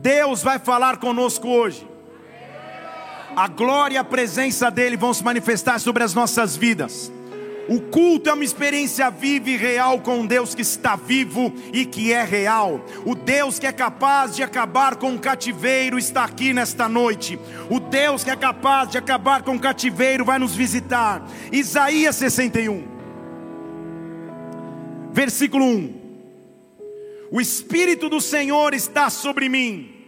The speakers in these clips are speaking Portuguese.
Deus vai falar conosco hoje. A glória e a presença dEle vão se manifestar sobre as nossas vidas. O culto é uma experiência viva e real com Deus que está vivo e que é real. O Deus que é capaz de acabar com o cativeiro está aqui nesta noite. O Deus que é capaz de acabar com o cativeiro vai nos visitar. Isaías 61, versículo 1: O Espírito do Senhor está sobre mim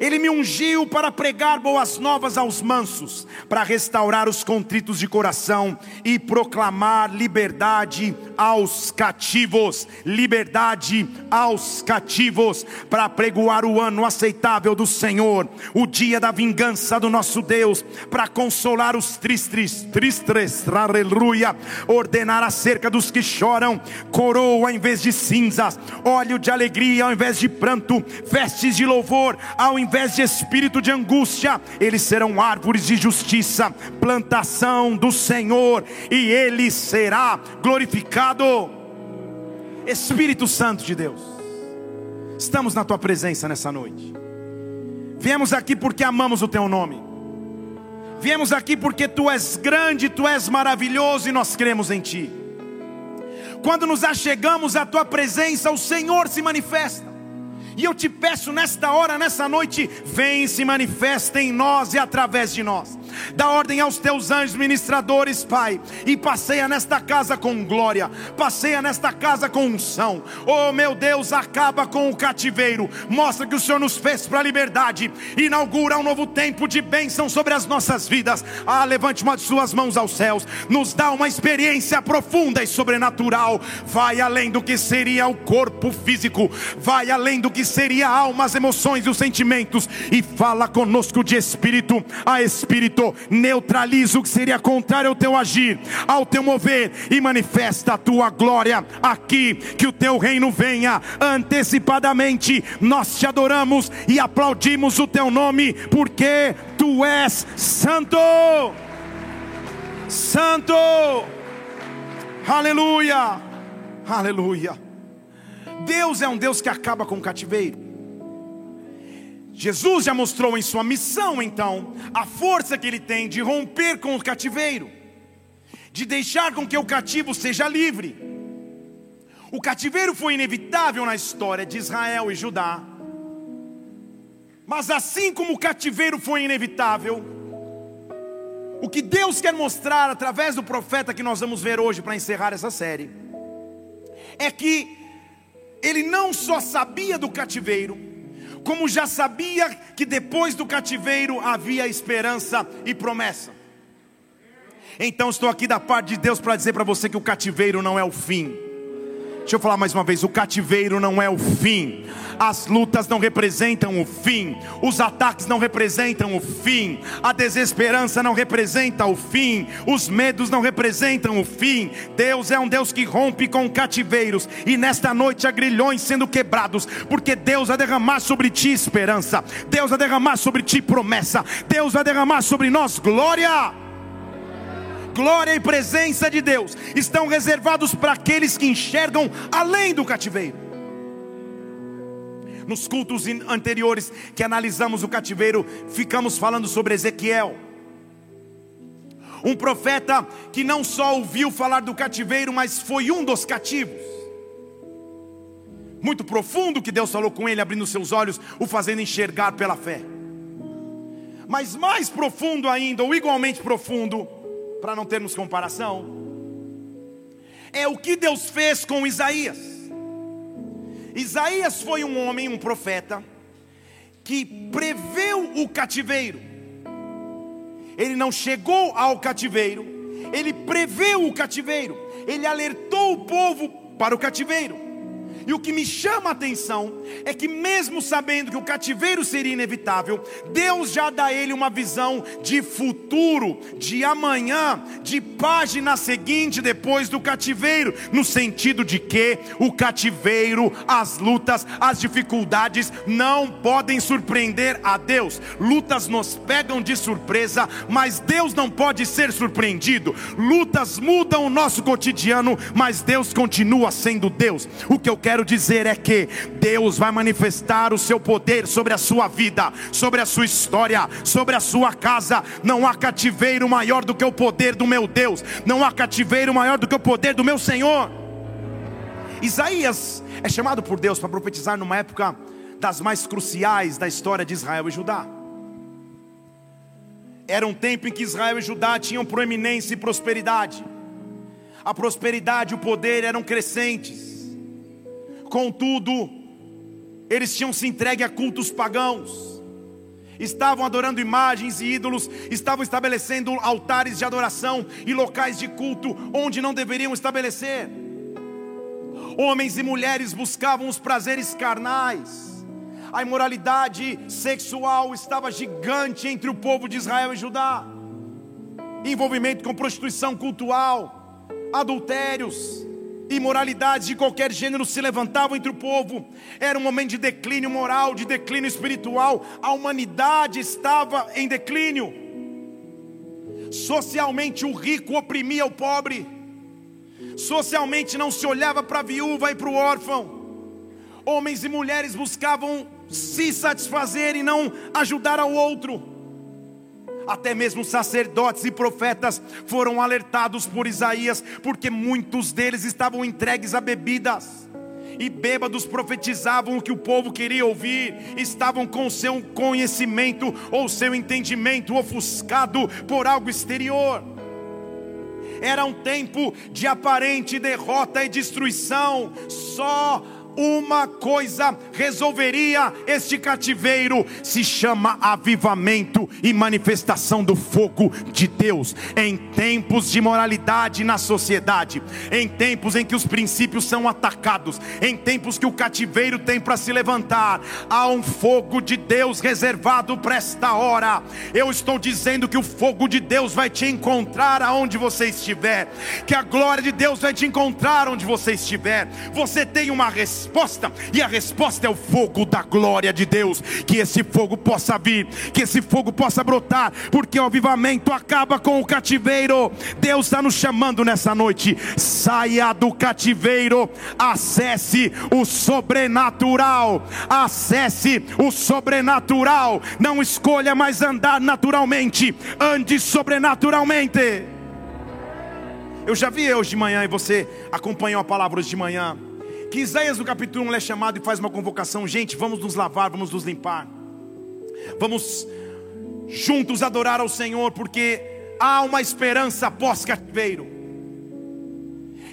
ele me ungiu para pregar boas novas aos mansos, para restaurar os contritos de coração e proclamar liberdade aos cativos. Liberdade aos cativos, para pregoar o ano aceitável do Senhor, o dia da vingança do nosso Deus, para consolar os tristes, tristes, aleluia, ordenar acerca dos que choram, coroa em vez de cinzas, óleo de alegria ao invés de pranto, vestes de louvor ao invés invés de espírito de angústia, eles serão árvores de justiça, plantação do Senhor, e ele será glorificado. Espírito Santo de Deus, estamos na tua presença nessa noite. Viemos aqui porque amamos o teu nome. Viemos aqui porque tu és grande, tu és maravilhoso e nós cremos em ti. Quando nos achegamos à tua presença, o Senhor se manifesta. E eu te peço nesta hora, nessa noite, vem e se manifesta em nós e através de nós. Dá ordem aos teus anjos ministradores, Pai, e passeia nesta casa com glória, passeia nesta casa com unção. Oh meu Deus, acaba com o cativeiro, mostra que o Senhor nos fez para a liberdade, inaugura um novo tempo de bênção sobre as nossas vidas. Ah, levante uma de suas mãos aos céus, nos dá uma experiência profunda e sobrenatural. Vai além do que seria o corpo físico, vai além do que seria a alma, as emoções e os sentimentos, e fala conosco de espírito a espírito, neutraliza o que seria contrário ao teu agir, ao teu mover, e manifesta a tua glória aqui, que o teu reino venha antecipadamente. Nós te adoramos e aplaudimos o teu nome, porque tu és santo. Santo, aleluia, aleluia. Deus é um Deus que acaba com o cativeiro. Jesus já mostrou em sua missão, então, a força que ele tem de romper com o cativeiro, de deixar com que o cativo seja livre. O cativeiro foi inevitável na história de Israel e Judá, mas assim como o cativeiro foi inevitável, o que Deus quer mostrar através do profeta que nós vamos ver hoje para encerrar essa série, é que ele não só sabia do cativeiro, como já sabia que depois do cativeiro havia esperança e promessa. Então estou aqui da parte de Deus para dizer para você que o cativeiro não é o fim. Deixa eu falar mais uma vez: o cativeiro não é o fim, as lutas não representam o fim, os ataques não representam o fim, a desesperança não representa o fim, os medos não representam o fim. Deus é um Deus que rompe com cativeiros, e nesta noite há grilhões sendo quebrados, porque Deus vai derramar sobre ti esperança, Deus vai derramar sobre ti promessa, Deus vai derramar sobre nós glória glória e presença de Deus estão reservados para aqueles que enxergam além do cativeiro. Nos cultos anteriores que analisamos o cativeiro, ficamos falando sobre Ezequiel. Um profeta que não só ouviu falar do cativeiro, mas foi um dos cativos. Muito profundo que Deus falou com ele, abrindo seus olhos, o fazendo enxergar pela fé. Mas mais profundo ainda, ou igualmente profundo, para não termos comparação, é o que Deus fez com Isaías. Isaías foi um homem, um profeta, que preveu o cativeiro. Ele não chegou ao cativeiro, ele preveu o cativeiro, ele alertou o povo para o cativeiro. E o que me chama a atenção é que, mesmo sabendo que o cativeiro seria inevitável, Deus já dá a ele uma visão de futuro, de amanhã, de página seguinte depois do cativeiro, no sentido de que o cativeiro, as lutas, as dificuldades não podem surpreender a Deus. Lutas nos pegam de surpresa, mas Deus não pode ser surpreendido. Lutas mudam o nosso cotidiano, mas Deus continua sendo Deus. O que eu quero quero dizer é que Deus vai manifestar o seu poder sobre a sua vida, sobre a sua história, sobre a sua casa. Não há cativeiro maior do que o poder do meu Deus, não há cativeiro maior do que o poder do meu Senhor. Isaías é chamado por Deus para profetizar numa época das mais cruciais da história de Israel e Judá. Era um tempo em que Israel e Judá tinham proeminência e prosperidade. A prosperidade e o poder eram crescentes. Contudo, eles tinham se entregue a cultos pagãos. Estavam adorando imagens e ídolos, estavam estabelecendo altares de adoração e locais de culto onde não deveriam estabelecer. Homens e mulheres buscavam os prazeres carnais a imoralidade sexual estava gigante entre o povo de Israel e Judá. Envolvimento com prostituição cultural, adultérios, imoralidades de qualquer gênero se levantavam entre o povo. Era um momento de declínio moral, de declínio espiritual. A humanidade estava em declínio. Socialmente, o rico oprimia o pobre. Socialmente, não se olhava para a viúva e para o órfão. Homens e mulheres buscavam se satisfazer e não ajudar ao outro. Até mesmo sacerdotes e profetas foram alertados por Isaías, porque muitos deles estavam entregues a bebidas e bêbados profetizavam o que o povo queria ouvir, estavam com seu conhecimento ou seu entendimento ofuscado por algo exterior. Era um tempo de aparente derrota e destruição, só uma coisa resolveria este cativeiro: se chama avivamento e manifestação do fogo de Deus. Em tempos de moralidade na sociedade, em tempos em que os princípios são atacados, em tempos que o cativeiro tem para se levantar, há um fogo de Deus reservado para esta hora. Eu estou dizendo que o fogo de Deus vai te encontrar aonde você estiver, que a glória de Deus vai te encontrar onde você estiver. Você tem uma resposta resposta, e a resposta é o fogo da glória de Deus. Que esse fogo possa vir, que esse fogo possa brotar, porque o avivamento acaba com o cativeiro. Deus está nos chamando nessa noite. Saia do cativeiro, acesse o sobrenatural, acesse o sobrenatural. Não escolha mais andar naturalmente, ande sobrenaturalmente. Eu já vi hoje de manhã e você acompanhou a palavra hoje de manhã que Isaías no capítulo 1 é chamado e faz uma convocação: gente, vamos nos lavar, vamos nos limpar, vamos juntos adorar ao Senhor, porque há uma esperança após cativeiro.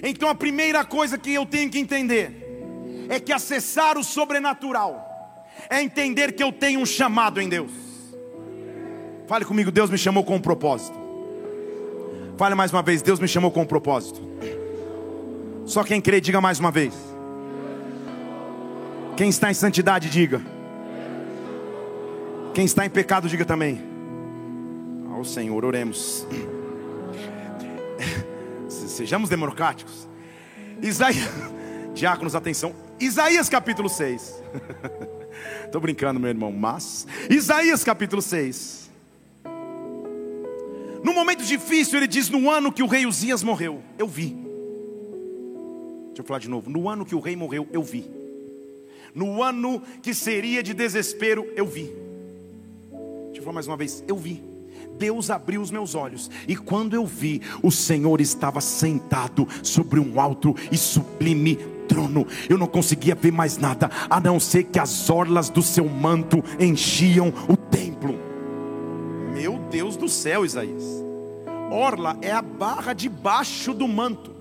Então a primeira coisa que eu tenho que entender é que acessar o sobrenatural é entender que eu tenho um chamado em Deus. Fale comigo, Deus me chamou com um propósito. Fale mais uma vez, Deus me chamou com um propósito. Só quem crê, diga mais uma vez. Quem está em santidade, diga. Quem está em pecado, diga também. Ao Senhor, oremos. Sejamos democráticos. Isaías, diáconos, atenção. Isaías capítulo 6. Estou brincando, meu irmão, mas. Isaías capítulo 6. No momento difícil, ele diz: No ano que o rei Uzias morreu, eu vi. Deixa eu falar de novo. No ano que o rei morreu, eu vi no ano que seria de desespero, eu vi. Deixa eu falar mais uma vez, eu vi. Deus abriu os meus olhos, e quando eu vi, o Senhor estava sentado sobre um alto e sublime trono. Eu não conseguia ver mais nada, a não ser que as orlas do seu manto enchiam o templo. Meu Deus do céu, Isaías. Orla é a barra debaixo do manto.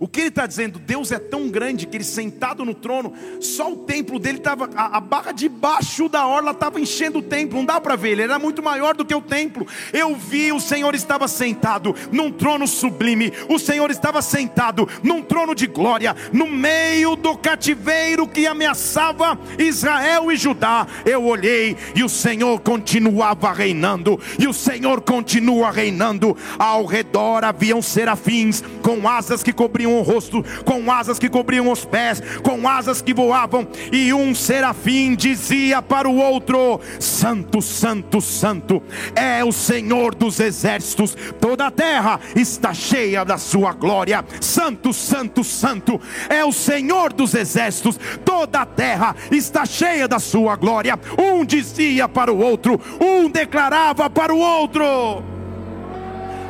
O que ele está dizendo? Deus é tão grande que ele sentado no trono, só o templo dele estava, a, a, barra debaixo da orla estava enchendo o templo, não dá para ver, ele era muito maior do que o templo. Eu vi, o Senhor estava sentado num trono sublime, o Senhor estava sentado num trono de glória, no meio do cativeiro que ameaçava Israel e Judá. Eu olhei e o Senhor continuava reinando, e o Senhor continua reinando. Ao redor haviam serafins com asas que cobriam cobriam o rosto, com asas que cobriam os pés, com asas que voavam, e um serafim dizia para o outro: Santo, Santo, Santo é o Senhor dos exércitos, toda a terra está cheia da sua glória. Santo, Santo, Santo é o Senhor dos exércitos, toda a terra está cheia da sua glória. Um dizia para o outro, um declarava para o outro.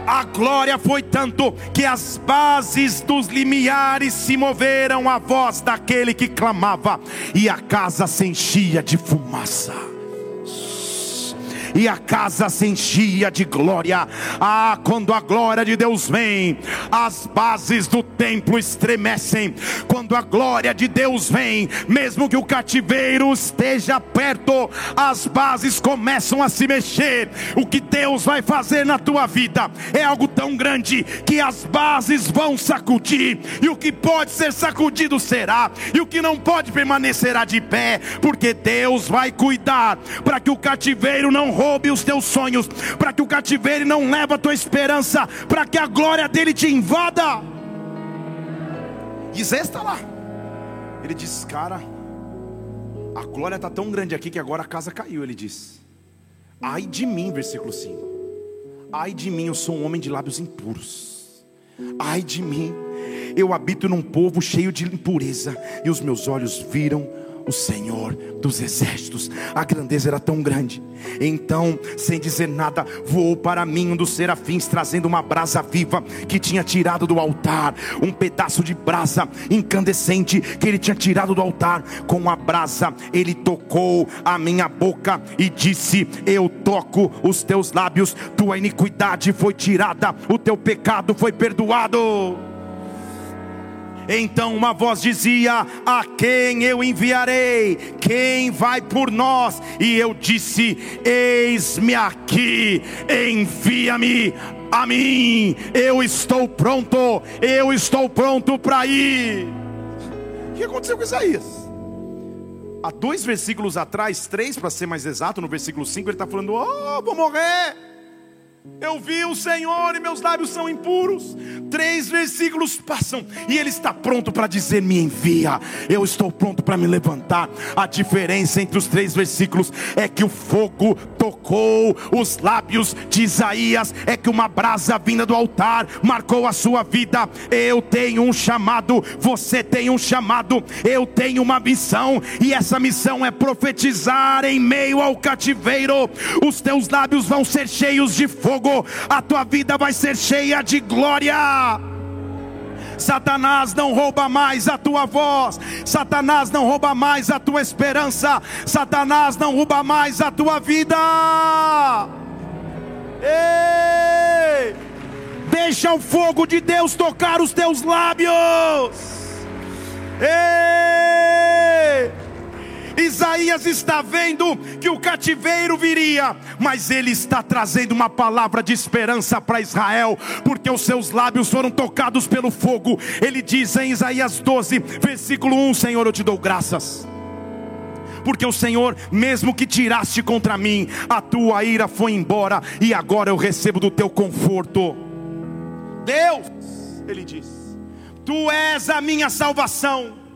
A glória foi tanto que as bases dos limiares se moveram à voz daquele que clamava, e a casa se enchia de fumaça e a casa se enchia de glória. Ah, quando a glória de Deus vem, as bases do templo estremecem. Quando a glória de Deus vem, mesmo que o cativeiro esteja perto, as bases começam a se mexer. O que Deus vai fazer na tua vida é algo tão grande que as bases vão sacudir, e o que pode ser sacudido será, e o que não pode permanecerá de pé, porque Deus vai cuidar para que o cativeiro não roube os teus sonhos, para que o cativeiro não leve a tua esperança, para que a glória dele te invada. Isaías está lá. Ele diz: Cara, a glória está tão grande aqui que agora a casa caiu. Ele diz: Ai de mim, versículo 5. Ai de mim, eu sou um homem de lábios impuros. Ai de mim, eu habito num povo cheio de impureza, e os meus olhos viram o Senhor dos exércitos. A grandeza era tão grande. Então, sem dizer nada, voou para mim um dos serafins, trazendo uma brasa viva que tinha tirado do altar, um pedaço de brasa incandescente que ele tinha tirado do altar. Com a brasa, ele tocou a minha boca e disse: Eu toco os teus lábios, tua iniquidade foi tirada, o teu pecado foi perdoado. Então uma voz dizia: A quem eu enviarei? Quem vai por nós? E eu disse: Eis-me aqui, envia-me a mim. Eu estou pronto, eu estou pronto para ir. O que aconteceu com Isaías? Há dois versículos atrás, três para ser mais exato, no versículo 5, ele está falando: Oh, vou morrer. Eu vi o Senhor e meus lábios são impuros. Três versículos passam e Ele está pronto para dizer: Me envia. Eu estou pronto para me levantar. A diferença entre os três versículos é que o fogo tocou os lábios de Isaías, é que uma brasa vinda do altar marcou a sua vida. Eu tenho um chamado, você tem um chamado, eu tenho uma missão, e essa missão é profetizar em meio ao cativeiro. Os teus lábios vão ser cheios de fogo a tua vida vai ser cheia de glória. Satanás não rouba mais a tua voz, Satanás não rouba mais a tua esperança, Satanás não rouba mais a tua vida. Ei! Deixa o fogo de Deus tocar os teus lábios. Ei! Isaías está vendo que o cativeiro viria, mas ele está trazendo uma palavra de esperança para Israel, porque os seus lábios foram tocados pelo fogo. Ele diz em Isaías 12, versículo 1: Senhor, eu te dou graças porque o Senhor, mesmo que tiraste contra mim, a tua ira foi embora, e agora eu recebo do teu conforto. Deus, ele diz, tu és a minha salvação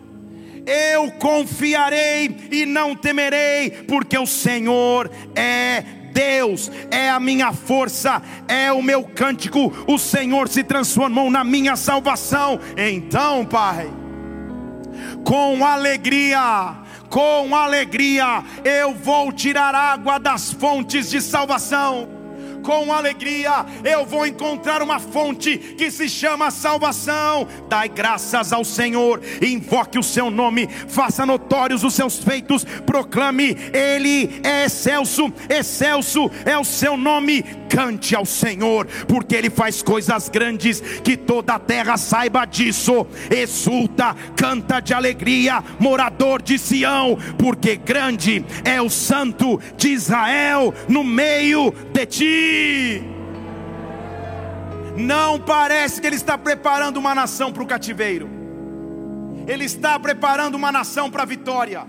eu confiarei e não temerei, porque o Senhor é Deus é a minha força, é o meu cântico. O Senhor se transformou na minha salvação. Então, Pai, com alegria, com alegria, eu vou tirar água das fontes de salvação com alegria eu vou encontrar uma fonte que se chama salvação. Dai graças ao Senhor, invoque o seu nome, faça notórios os seus feitos, proclame: Ele é excelso, excelso é o seu nome. Cante ao Senhor, porque Ele faz coisas grandes, que toda a terra saiba disso. Exulta, canta de alegria, morador de Sião, porque grande é o Santo de Israel no meio de ti. Não parece que Ele está preparando uma nação para o cativeiro, Ele está preparando uma nação para a vitória.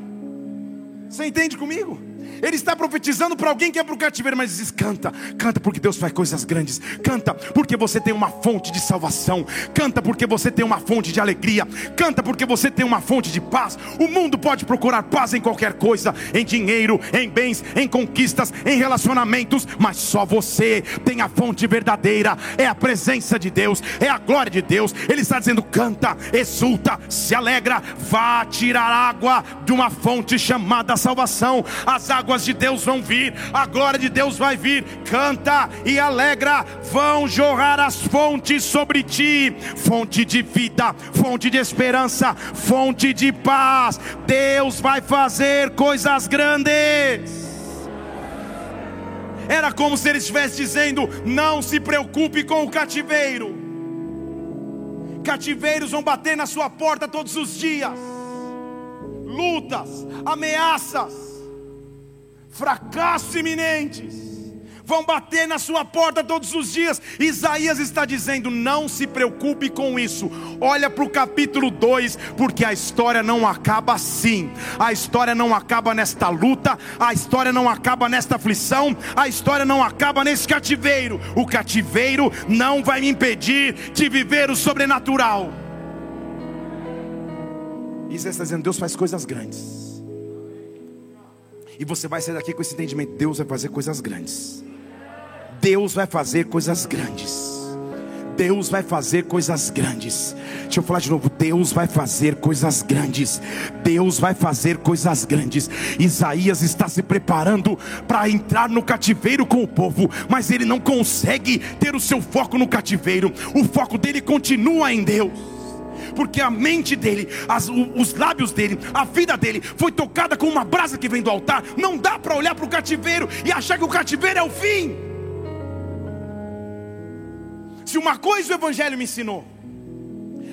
Você entende comigo? Ele está profetizando para alguém que é para o cativeiro, mas diz: canta, canta porque Deus faz coisas grandes, canta porque você tem uma fonte de salvação, canta porque você tem uma fonte de alegria, canta porque você tem uma fonte de paz. O mundo pode procurar paz em qualquer coisa, em dinheiro, em bens, em conquistas, em relacionamentos, mas só você tem a fonte verdadeira, é a presença de Deus, é a glória de Deus. Ele está dizendo: canta, exulta, se alegra, vá tirar água de uma fonte chamada salvação. As águas de Deus vão vir, a glória de Deus vai vir. Canta e alegra, vão jorrar as fontes sobre ti fonte de vida, fonte de esperança, fonte de paz. Deus vai fazer coisas grandes. Era como se ele estivesse dizendo: não se preocupe com o cativeiro. Cativeiros vão bater na sua porta todos os dias, lutas, ameaças, fracassos iminentes vão bater na sua porta todos os dias. Isaías está dizendo: não se preocupe com isso. Olha para o capítulo 2, porque a história não acaba assim. A história não acaba nesta luta, a história não acaba nesta aflição, a história não acaba nesse cativeiro. O cativeiro não vai me impedir de viver o sobrenatural. Isaías está dizendo: Deus faz coisas grandes. E você vai sair daqui com esse entendimento: Deus vai fazer coisas grandes. Deus vai fazer coisas grandes. Deus vai fazer coisas grandes. Deixa eu falar de novo. Deus vai fazer coisas grandes. Deus vai fazer coisas grandes. Isaías está se preparando para entrar no cativeiro com o povo, mas ele não consegue ter o seu foco no cativeiro. O foco dele continua em Deus porque a mente dele, as, os lábios dele, a vida dele foi tocada com uma brasa que vem do altar. Não dá para olhar para o cativeiro e achar que o cativeiro é o fim. Se uma coisa o Evangelho me ensinou,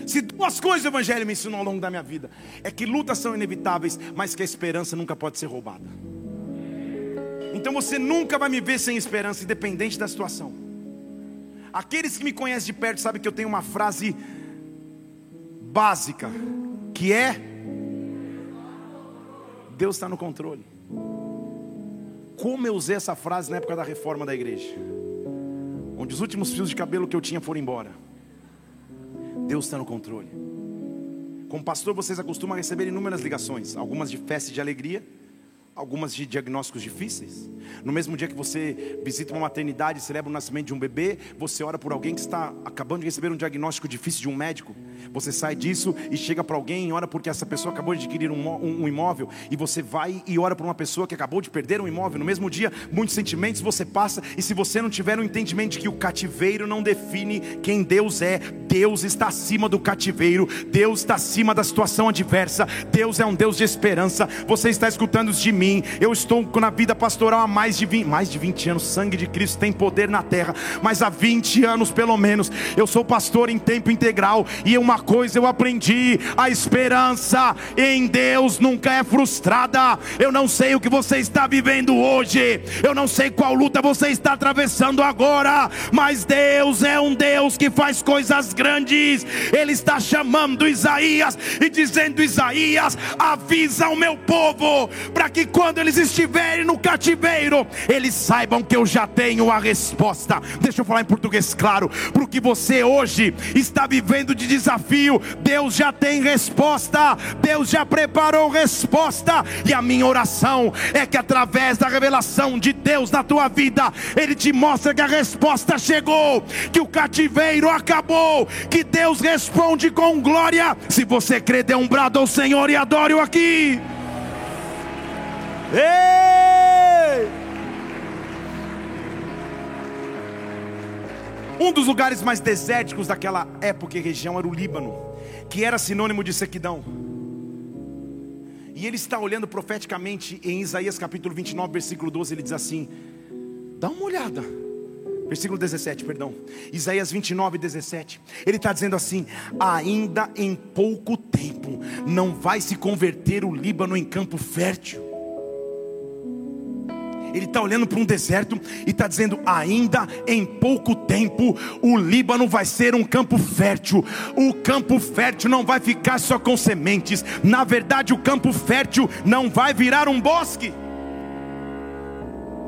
se duas coisas o Evangelho me ensinou ao longo da minha vida, é que lutas são inevitáveis, mas que a esperança nunca pode ser roubada. Então você nunca vai me ver sem esperança, independente da situação. Aqueles que me conhecem de perto sabem que eu tenho uma frase básica, que é: Deus está no controle. Como eu usei essa frase na época da reforma da igreja? onde os últimos fios de cabelo que eu tinha foram embora. Deus está no controle. Como pastor, vocês acostumam a receber inúmeras ligações, algumas de festa e de alegria, algumas de diagnósticos difíceis. No mesmo dia que você visita uma maternidade e celebra o nascimento de um bebê, você ora por alguém que está acabando de receber um diagnóstico difícil de um médico. Você sai disso e chega para alguém e ora porque essa pessoa acabou de adquirir um, um, um, imóvel. E você vai e ora por uma pessoa que acabou de perder um imóvel. No mesmo dia, muitos sentimentos você passa. E se você não tiver um entendimento de que o cativeiro não define quem Deus é, Deus está acima do cativeiro, Deus está acima da situação adversa, Deus é um Deus de esperança. Você está escutando de mim mim. Eu estou na vida pastoral há mais de 20, mais de 20 anos. Sangue de Cristo tem poder na terra, mas há 20 anos pelo menos eu sou pastor em tempo integral e uma coisa eu aprendi: a esperança em Deus nunca é frustrada. Eu não sei o que você está vivendo hoje, eu não sei qual luta você está atravessando agora, mas Deus é um Deus que faz coisas grandes. Ele está chamando Isaías e dizendo: Isaías, avisa o meu povo para que quando eles estiverem no cativeiro, eles saibam que eu já tenho a resposta. Deixa eu falar em português claro, para o que você hoje está vivendo de desafio, Deus já tem resposta, Deus já preparou resposta, e a minha oração é que através da revelação de Deus na tua vida, Ele te mostra que a resposta chegou, que o cativeiro acabou, que Deus responde com glória. Se você crê, dê um brado ao Senhor e adore-o aqui. Ei! Um dos lugares mais desérticos daquela época e região era o Líbano, que era sinônimo de sequidão. E ele está olhando profeticamente em Isaías capítulo 29, versículo 12, ele diz assim: dá uma olhada. Versículo 17, perdão. Isaías 29, 17. Ele está dizendo assim: ainda em pouco tempo não vai se converter o Líbano em campo fértil ele está olhando para um deserto e está dizendo: ainda em pouco tempo o Líbano vai ser um campo fértil. O campo fértil não vai ficar só com sementes. Na verdade, o campo fértil não vai virar um bosque.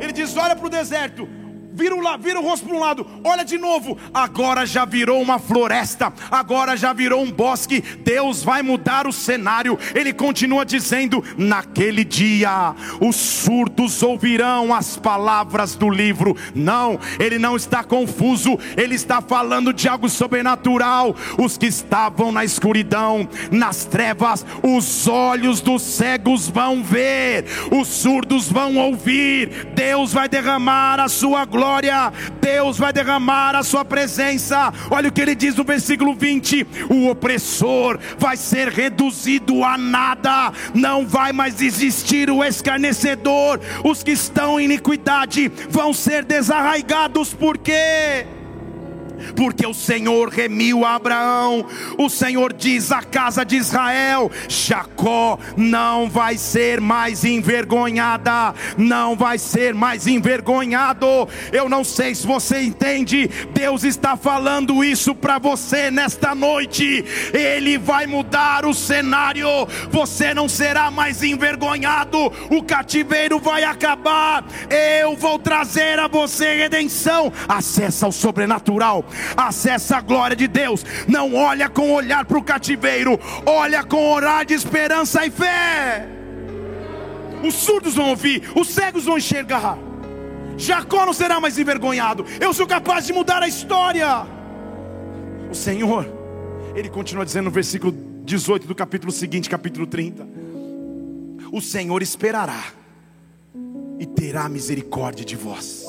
Ele diz: olha para o deserto, vira o, vira o rosto para um lado, olha de novo, agora já virou uma floresta, agora já virou um bosque. Deus vai mudar o cenário. Ele continua dizendo: naquele dia os surdos ouvirão as palavras do livro. Não, ele não está confuso, ele está falando de algo sobrenatural. Os que estavam na escuridão, nas trevas, os olhos dos cegos vão ver, os surdos vão ouvir. Deus vai derramar a sua glória glória, Deus vai derramar a sua presença. Olha o que ele diz no versículo 20: o opressor vai ser reduzido a nada, não vai mais existir o escarnecedor, os que estão em iniquidade vão ser desarraigados, porque porque o Senhor remiu Abraão, o Senhor diz à casa de Israel: Jacó não vai ser mais envergonhada, não vai ser mais envergonhado. Eu não sei se você entende, Deus está falando isso para você nesta noite, Ele vai mudar o cenário, você não será mais envergonhado, o cativeiro vai acabar, eu vou trazer a você redenção, acessa o sobrenatural acessa a glória de Deus. Não olha com olhar para o cativeiro, olha com olhar de esperança e fé. Os surdos vão ouvir, os cegos vão enxergar. Jacó não será mais envergonhado. Eu sou capaz de mudar a história. O Senhor, ele continua dizendo no versículo 18 do capítulo seguinte, capítulo 30. O Senhor esperará e terá misericórdia de vós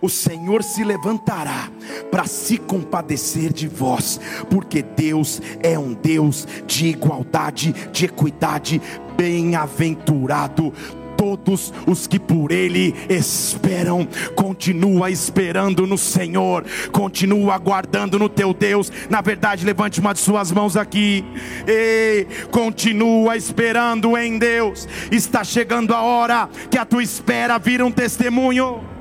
o Senhor se levantará para se compadecer de vós, porque Deus é um Deus de igualdade, de equidade, bem-aventurado todos os que por Ele esperam. Continua esperando no Senhor, continua aguardando no teu Deus. Na verdade, levante uma de suas mãos aqui. E continua esperando em Deus. Está chegando a hora que a tua espera vira um testemunho.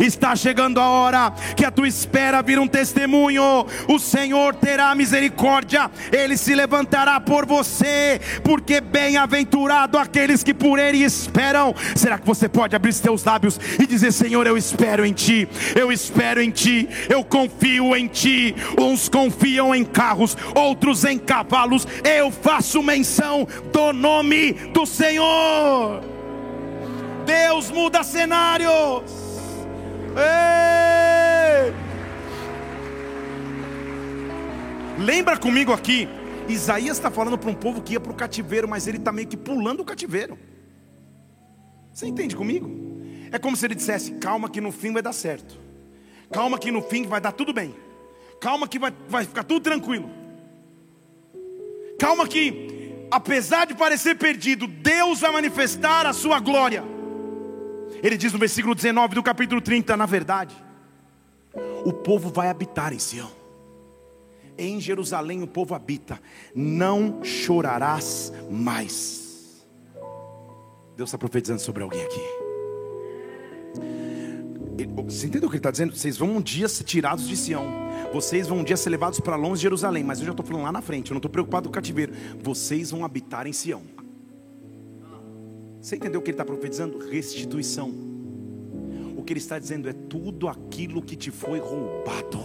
Está chegando a hora que a tua espera vira um testemunho. O Senhor terá misericórdia, ele se levantará por você, porque bem-aventurado aqueles que por ele esperam. Será que você pode abrir seus lábios e dizer: Senhor, eu espero em ti, eu espero em ti, eu confio em ti. Uns confiam em carros, outros em cavalos. Eu faço menção do nome do Senhor. Deus muda cenários. Ei! Lembra comigo aqui, Isaías está falando para um povo que ia para o cativeiro, mas ele está meio que pulando o cativeiro. Você entende comigo? É como se ele dissesse: calma, que no fim vai dar certo. Calma, que no fim vai dar tudo bem. Calma, que vai, vai ficar tudo tranquilo. Calma, que apesar de parecer perdido, Deus vai manifestar a sua glória. Ele diz no versículo 19 do capítulo 30: Na verdade, o povo vai habitar em Sião. Em Jerusalém o povo habita, não chorarás mais. Deus está profetizando sobre alguém aqui. Você entendeu o que ele está dizendo? Vocês vão um dia ser tirados de Sião. Vocês vão um dia ser levados para longe de Jerusalém. Mas eu já estou falando lá na frente. Eu não estou preocupado com o cativeiro. Vocês vão habitar em Sião. Você entendeu o que ele está profetizando? Restituição. O que ele está dizendo é tudo aquilo que te foi roubado.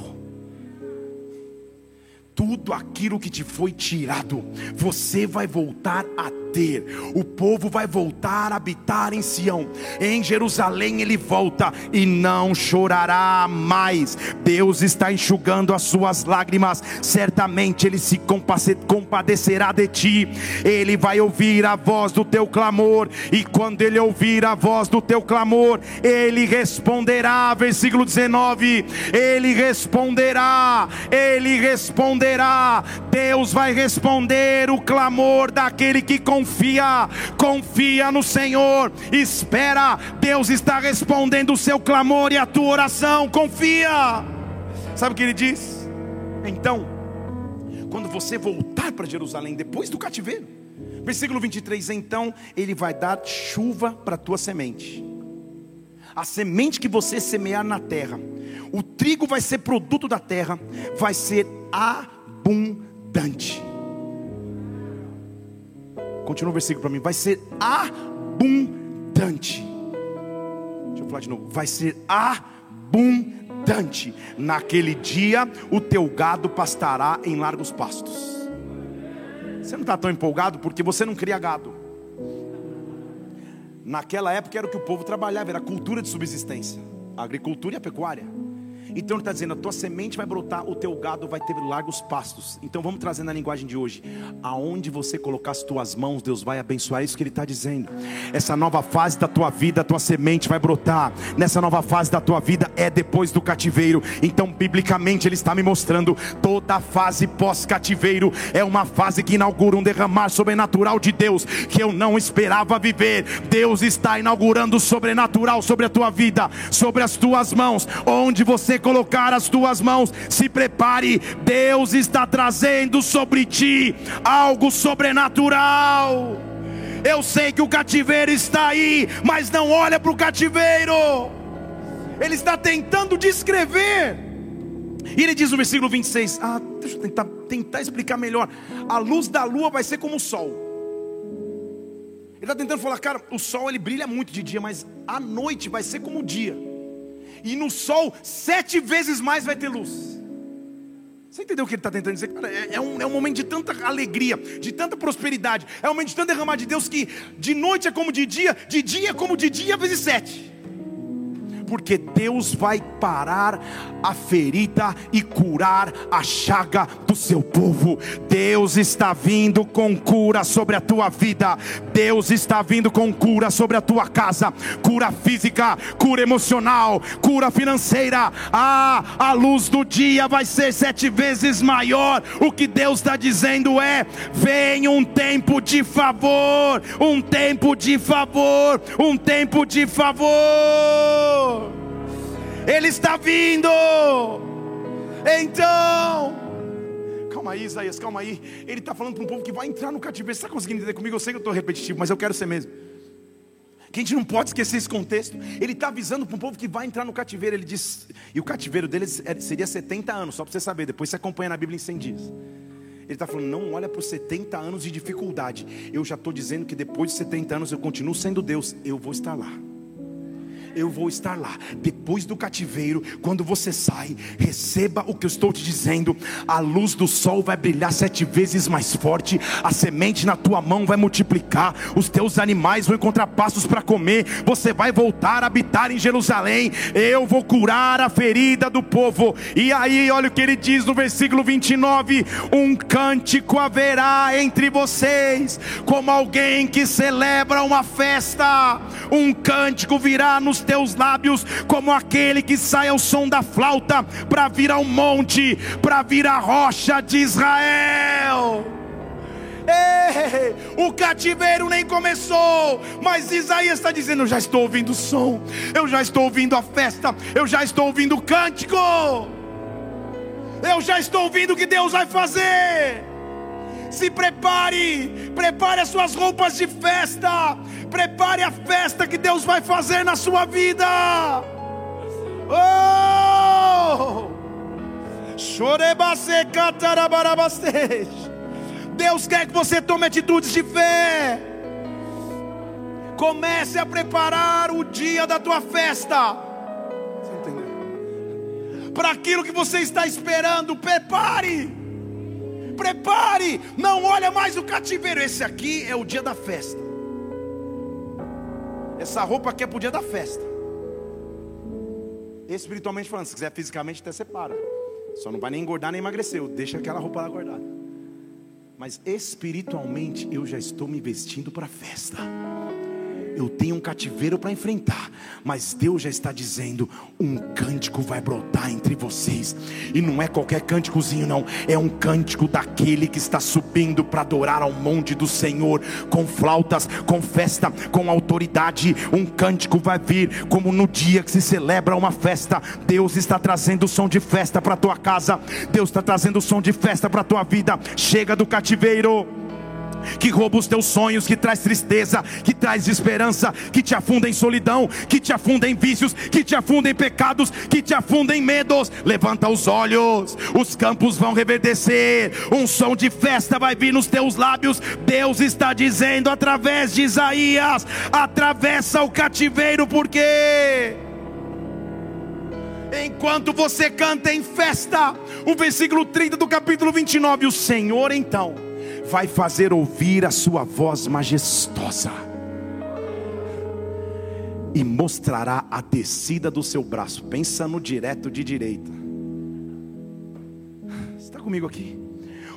Tudo aquilo que te foi tirado, você vai voltar a ter. O povo vai voltar a habitar em Sião. Em Jerusalém ele volta e não chorará mais. Deus está enxugando as suas lágrimas. Certamente ele se compadecerá de ti. Ele vai ouvir a voz do teu clamor e quando ele ouvir a voz do teu clamor, ele responderá. Versículo 19. Ele responderá. Ele responderá. Deus vai responder o clamor daquele que confia confia, no Senhor, espera, Deus está respondendo o seu clamor e a tua oração, confia. Sabe o que ele diz? Então, quando você voltar para Jerusalém depois do cativeiro, versículo 23, então ele vai dar chuva para a tua semente. A semente que você semear na terra, o trigo vai ser produto da terra, vai ser abundante. Continua o versículo para mim. Vai ser abundante. Deixa eu falar de novo. Vai ser abundante. Naquele dia, o teu gado pastará em largos pastos. Você não está tão empolgado porque você não cria gado. Naquela época era o que o povo trabalhava, era a cultura de subsistência, a agricultura e a pecuária. Então ele está dizendo: a tua semente vai brotar, o teu gado vai ter largos pastos. Então vamos trazer na linguagem de hoje: aonde você colocar as tuas mãos, Deus vai abençoar. É isso que ele está dizendo. Essa nova fase da tua vida, a tua semente vai brotar. Nessa nova fase da tua vida é depois do cativeiro. Então, biblicamente, ele está me mostrando toda fase pós-cativeiro é uma fase que inaugura um derramar sobrenatural de Deus que eu não esperava viver. Deus está inaugurando o sobrenatural sobre a tua vida, sobre as tuas mãos, onde você colocar as tuas mãos, se prepare, Deus está trazendo sobre ti algo sobrenatural. Eu sei que o cativeiro está aí, mas não olha para o cativeiro. Ele está tentando descrever. E ele diz no versículo 26: Ah, deixa eu tentar, tentar explicar melhor. A luz da lua vai ser como o sol. Ele está tentando falar, cara, o sol ele brilha muito de dia, mas a noite vai ser como o dia e no sol sete vezes mais vai ter luz. Você entendeu o que ele está tentando dizer? Cara, é, é, um, é um momento de tanta alegria, de tanta prosperidade, é um momento de tanto derramar de Deus que de noite é como de dia, de dia é como de dia vezes sete porque Deus vai parar a ferida e curar a chaga do seu povo. Deus está vindo com cura sobre a tua vida, Deus está vindo com cura sobre a tua casa, cura física, cura emocional, cura financeira. Ah, a luz do dia vai ser sete vezes maior. O que Deus está dizendo é: vem um tempo de favor, um tempo de favor, um tempo de favor. Ele está vindo. Então, calma aí, Isaías, calma aí. Ele está falando para um povo que vai entrar no cativeiro. Você está conseguindo entender comigo? Eu sei que eu estou repetitivo, mas eu quero ser mesmo. Que a gente não pode esquecer esse contexto. Ele está avisando para um povo que vai entrar no cativeiro. Ele diz, e o cativeiro deles é, seria 70 anos, só para você saber. Depois você acompanha na Bíblia em 100 dias. Ele está falando, não olha para os 70 anos de dificuldade. Eu já estou dizendo que depois de 70 anos eu continuo sendo Deus. Eu vou estar lá eu vou estar lá. Depois do cativeiro, quando você sai, receba o que eu estou te dizendo. A luz do sol vai brilhar sete vezes mais forte, a semente na tua mão vai multiplicar, os teus animais vão encontrar pastos para comer, você vai voltar a habitar em Jerusalém. Eu vou curar a ferida do povo. E aí, olha o que ele diz no versículo 29: Um cântico haverá entre vocês, como alguém que celebra uma festa, um cântico virá nos teus lábios, como aquele que sai ao som da flauta para vir ao monte, para vir à rocha de Israel. O cativeiro nem começou, mas Isaías está dizendo: Eu já estou ouvindo o som, eu já estou ouvindo a festa, eu já estou ouvindo o cântico, eu já estou ouvindo o que Deus vai fazer. Se prepare, prepare as suas roupas de festa, prepare a festa que Deus vai fazer na sua vida. Oh! Deus quer que você tome atitudes de fé. Comece a preparar o dia da tua festa. Para aquilo que você está esperando, prepare prepare, não olha mais o cativeiro. Esse aqui é o dia da festa. Essa roupa aqui é para o dia da festa. Espiritualmente falando, se quiser fisicamente, até separa. Só não vai nem engordar nem emagrecer. Deixa aquela roupa lá guardada. Mas espiritualmente eu já estou me vestindo para a festa eu tenho um cativeiro para enfrentar, mas Deus já está dizendo: um cântico vai brotar entre vocês, e não é qualquer cânticozinho, não, é um cântico daquele que está subindo para adorar ao monte do Senhor, com flautas, com festa, com autoridade. Um cântico vai vir, como no dia que se celebra uma festa. Deus está trazendo o som de festa para tua casa, Deus está trazendo o som de festa para tua vida. Chega do cativeiro que rouba os teus sonhos, que traz tristeza, que traz esperança, que te afunda em solidão, que te afunda em vícios, que te afunda em pecados, que te afunda em medos. Levanta os olhos, os campos vão reverdecer, um som de festa vai vir nos teus lábios. Deus está dizendo através de Isaías: atravessa o cativeiro, porque enquanto você canta em festa, o versículo 30 do capítulo 29, o Senhor então vai fazer ouvir a sua voz majestosa e mostrará a descida do seu braço. Pensa no direto de direita. Está comigo aqui?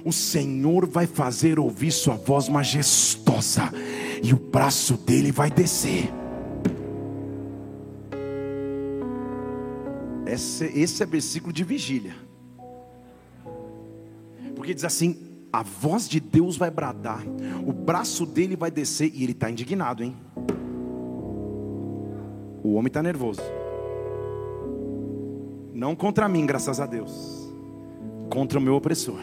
O Senhor vai fazer ouvir sua voz majestosa e o braço dele vai descer. Esse, esse é versículo de vigília. Porque diz assim: a voz de Deus vai bradar, o braço dele vai descer, e ele está indignado, hein? O homem está nervoso. Não contra mim, graças a Deus, contra o meu opressor.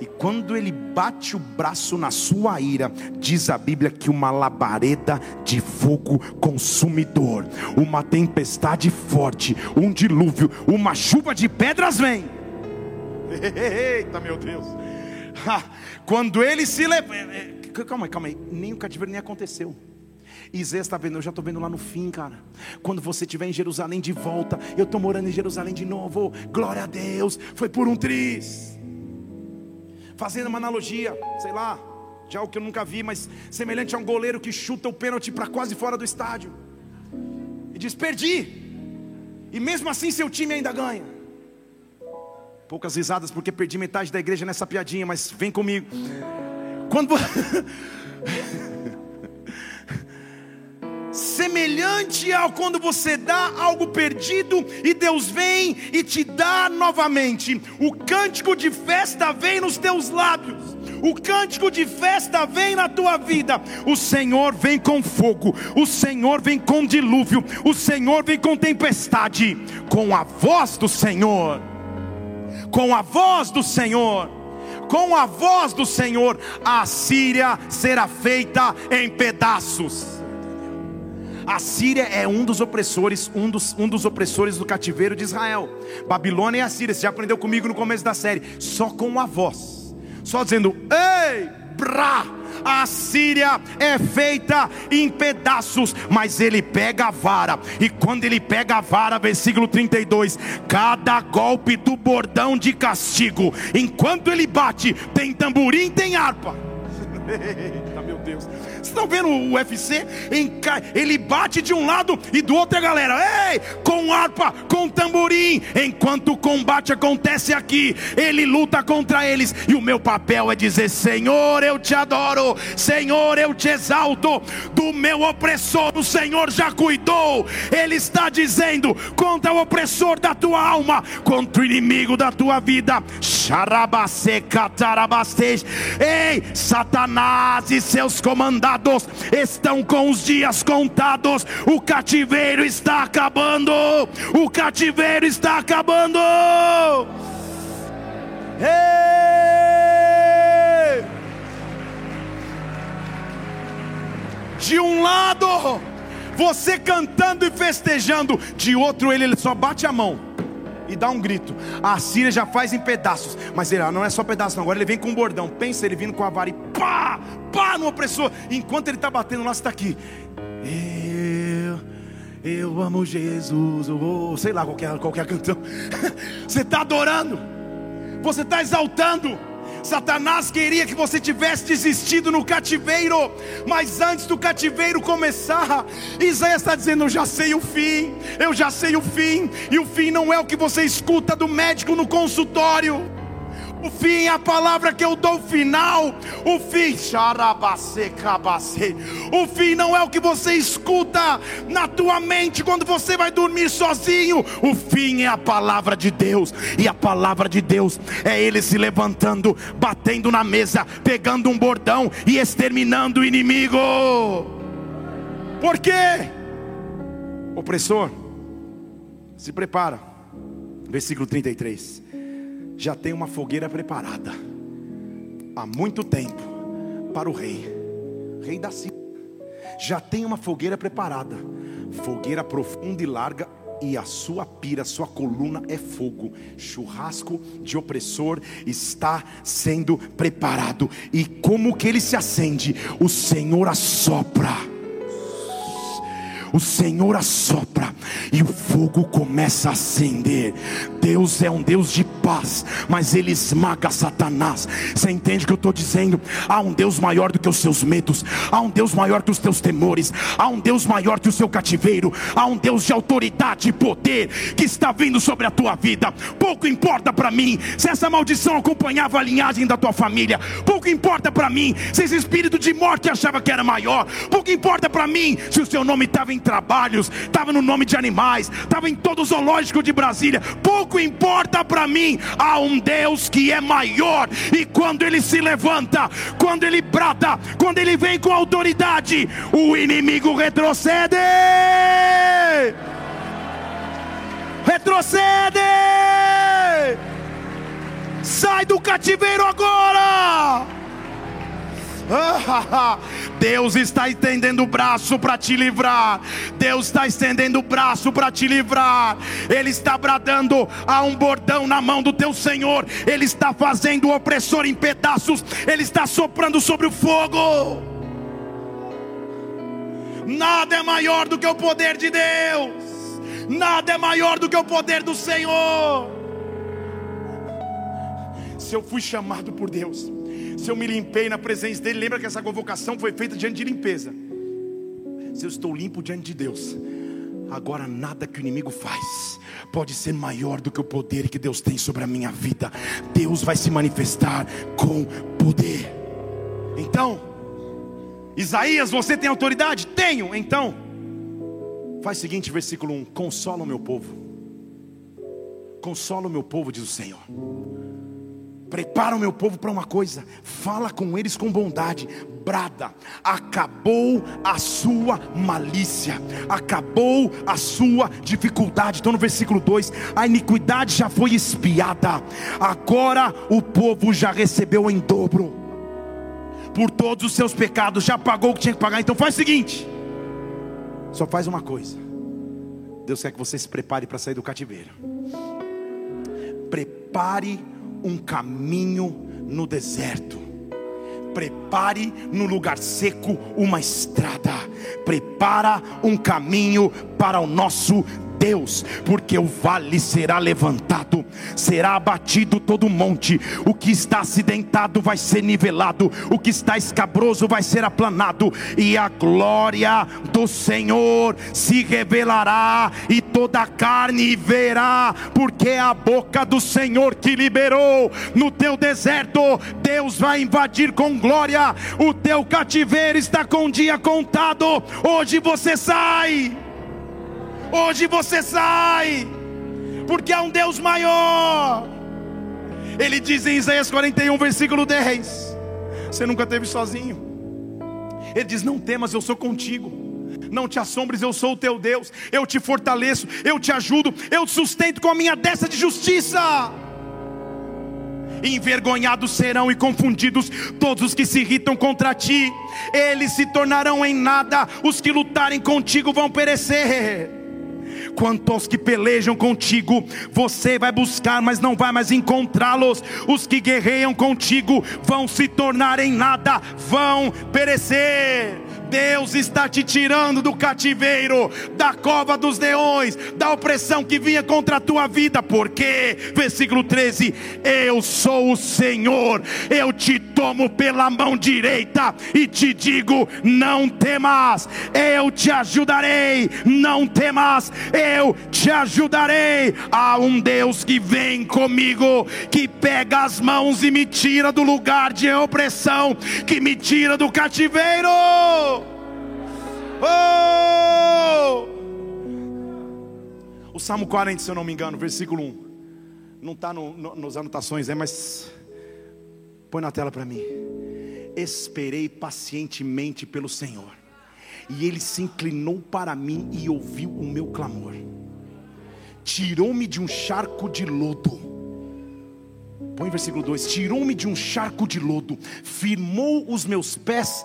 E quando ele bate o braço na sua ira, diz a Bíblia que uma labareda de fogo consumidor, uma tempestade forte, um dilúvio, uma chuva de pedras vem. Eita, meu Deus. Quando ele se leva. Eh, eh, calma aí, calma aí. Nem o cativeiro nem aconteceu. Isaías está vendo, eu já estou vendo lá no fim, cara. Quando você estiver em Jerusalém de volta, eu estou morando em Jerusalém de novo. Glória a Deus, foi por um triz. Fazendo uma analogia, sei lá, de algo que eu nunca vi, mas semelhante a um goleiro que chuta o pênalti para quase fora do estádio. E diz: Perdi. E mesmo assim seu time ainda ganha. Poucas risadas porque perdi metade da igreja nessa piadinha, mas vem comigo. Quando semelhante ao quando você dá algo perdido e Deus vem e te dá novamente. O cântico de festa vem nos teus lábios. O cântico de festa vem na tua vida. O Senhor vem com fogo, o Senhor vem com dilúvio, o Senhor vem com tempestade, com a voz do Senhor. Com a voz do Senhor com a voz do Senhor, a Síria será feita em pedaços. A Síria é um dos opressores, um dos, um dos opressores do cativeiro de Israel. Babilônia e a Síria, você já aprendeu comigo no começo da série, só com a voz, só dizendo: "Ei, brá!" a Síria é feita em pedaços, mas ele pega a vara, e quando ele pega a vara, versículo 32, cada golpe do bordão de castigo, enquanto ele bate, tem tamborim, tem harpa. Eita, meu Deus estão vendo o UFC? Ele bate de um lado e do outro a galera, ei, com harpa, com tamborim, enquanto o combate acontece aqui, ele luta contra eles, e o meu papel é dizer: Senhor, eu te adoro, Senhor, eu te exalto, do meu opressor, o Senhor já cuidou, Ele está dizendo contra o opressor da tua alma, contra o inimigo da tua vida, ei, Satanás e seus comandados estão com os dias contados. O cativeiro está acabando. O cativeiro está acabando. Ei! De um lado, você cantando e festejando, de outro, ele, ele só bate a mão e dá um grito. A Síria já faz em pedaços, mas ele ah, não é só pedaço, não. agora ele vem com um bordão. Pensa ele vindo com a vara e pá, pá no opressor. Enquanto ele está batendo lá, está aqui. Eu, eu amo Jesus, ou sei lá qualquer, qualquer cantão. você está adorando, você está exaltando. Satanás queria que você tivesse desistido no cativeiro, mas antes do cativeiro começar, Isaías está dizendo: Eu já sei o fim, eu já sei o fim, e o fim não é o que você escuta do médico no consultório. O fim é a palavra que eu dou final. O fim, o fim não é o que você escuta na tua mente quando você vai dormir sozinho. O fim é a palavra de Deus. E a palavra de Deus é ele se levantando, batendo na mesa, pegando um bordão e exterminando o inimigo. Por quê? Opressor, se prepara. Versículo 33 já tem uma fogueira preparada há muito tempo para o rei, rei da Síria. Já tem uma fogueira preparada, fogueira profunda e larga, e a sua pira, a sua coluna é fogo. Churrasco de opressor está sendo preparado. E como que ele se acende? O Senhor assopra o Senhor assopra e o fogo começa a acender. Deus é um Deus de paz, mas ele esmaga Satanás. Você entende o que eu estou dizendo? Há um Deus maior do que os seus medos, há um Deus maior que os teus temores, há um Deus maior que o seu cativeiro, há um Deus de autoridade e poder que está vindo sobre a tua vida. Pouco importa para mim se essa maldição acompanhava a linhagem da tua família, pouco importa para mim se esse espírito de morte achava que era maior, pouco importa para mim se o seu nome estava em trabalhos, estava no nome de animais, estava em todo o zoológico de Brasília. Pouco importa para mim, há um Deus que é maior, e quando ele se levanta, quando ele brada, quando ele vem com autoridade, o inimigo retrocede. Retrocede! Sai do cativeiro agora! Deus está estendendo o braço para te livrar. Deus está estendendo o braço para te livrar. Ele está bradando a um bordão na mão do teu Senhor. Ele está fazendo o opressor em pedaços. Ele está soprando sobre o fogo. Nada é maior do que o poder de Deus. Nada é maior do que o poder do Senhor. Se eu fui chamado por Deus, se eu me limpei na presença dele, lembra que essa convocação foi feita diante de limpeza. Se eu estou limpo diante de Deus, agora nada que o inimigo faz pode ser maior do que o poder que Deus tem sobre a minha vida. Deus vai se manifestar com poder. Então, Isaías, você tem autoridade? Tenho. Então, faz o seguinte, versículo 1: Consola o meu povo. Consola o meu povo, diz o Senhor. Prepara o meu povo para uma coisa, fala com eles com bondade, brada, acabou a sua malícia, acabou a sua dificuldade. Então no versículo 2: a iniquidade já foi espiada, agora o povo já recebeu em dobro, por todos os seus pecados, já pagou o que tinha que pagar. Então faz o seguinte: só faz uma coisa, Deus quer que você se prepare para sair do cativeiro, prepare um caminho no deserto. Prepare no lugar seco uma estrada. Prepara um caminho para o nosso Deus, porque o vale será levantado, será abatido todo monte, o que está acidentado vai ser nivelado, o que está escabroso vai ser aplanado, e a glória do Senhor se revelará, e toda a carne verá, porque é a boca do Senhor que liberou. No teu deserto, Deus vai invadir com glória, o teu cativeiro está com o dia contado, hoje você sai. Hoje você sai, porque há um Deus maior. Ele diz em Isaías 41, versículo 10: Você nunca esteve sozinho. Ele diz: Não temas, eu sou contigo. Não te assombres, eu sou o teu Deus. Eu te fortaleço, eu te ajudo, eu te sustento com a minha destra de justiça. Envergonhados serão e confundidos todos os que se irritam contra ti, eles se tornarão em nada, os que lutarem contigo vão perecer quanto aos que pelejam contigo, você vai buscar, mas não vai mais encontrá-los. Os que guerreiam contigo vão se tornar em nada, vão perecer. Deus está te tirando do cativeiro, da cova dos leões, da opressão que vinha contra a tua vida, porque, versículo 13: Eu sou o Senhor, eu te tomo pela mão direita e te digo: Não temas, eu te ajudarei, não temas, eu te ajudarei. Há um Deus que vem comigo, que pega as mãos e me tira do lugar de opressão, que me tira do cativeiro. Oh! O Salmo 40, se eu não me engano, versículo 1. Não está no, no, nas anotações, é, mas põe na tela para mim. Esperei pacientemente pelo Senhor, e Ele se inclinou para mim e ouviu o meu clamor. Tirou-me de um charco de lodo Põe versículo 2: Tirou-me de um charco de lodo, firmou os meus pés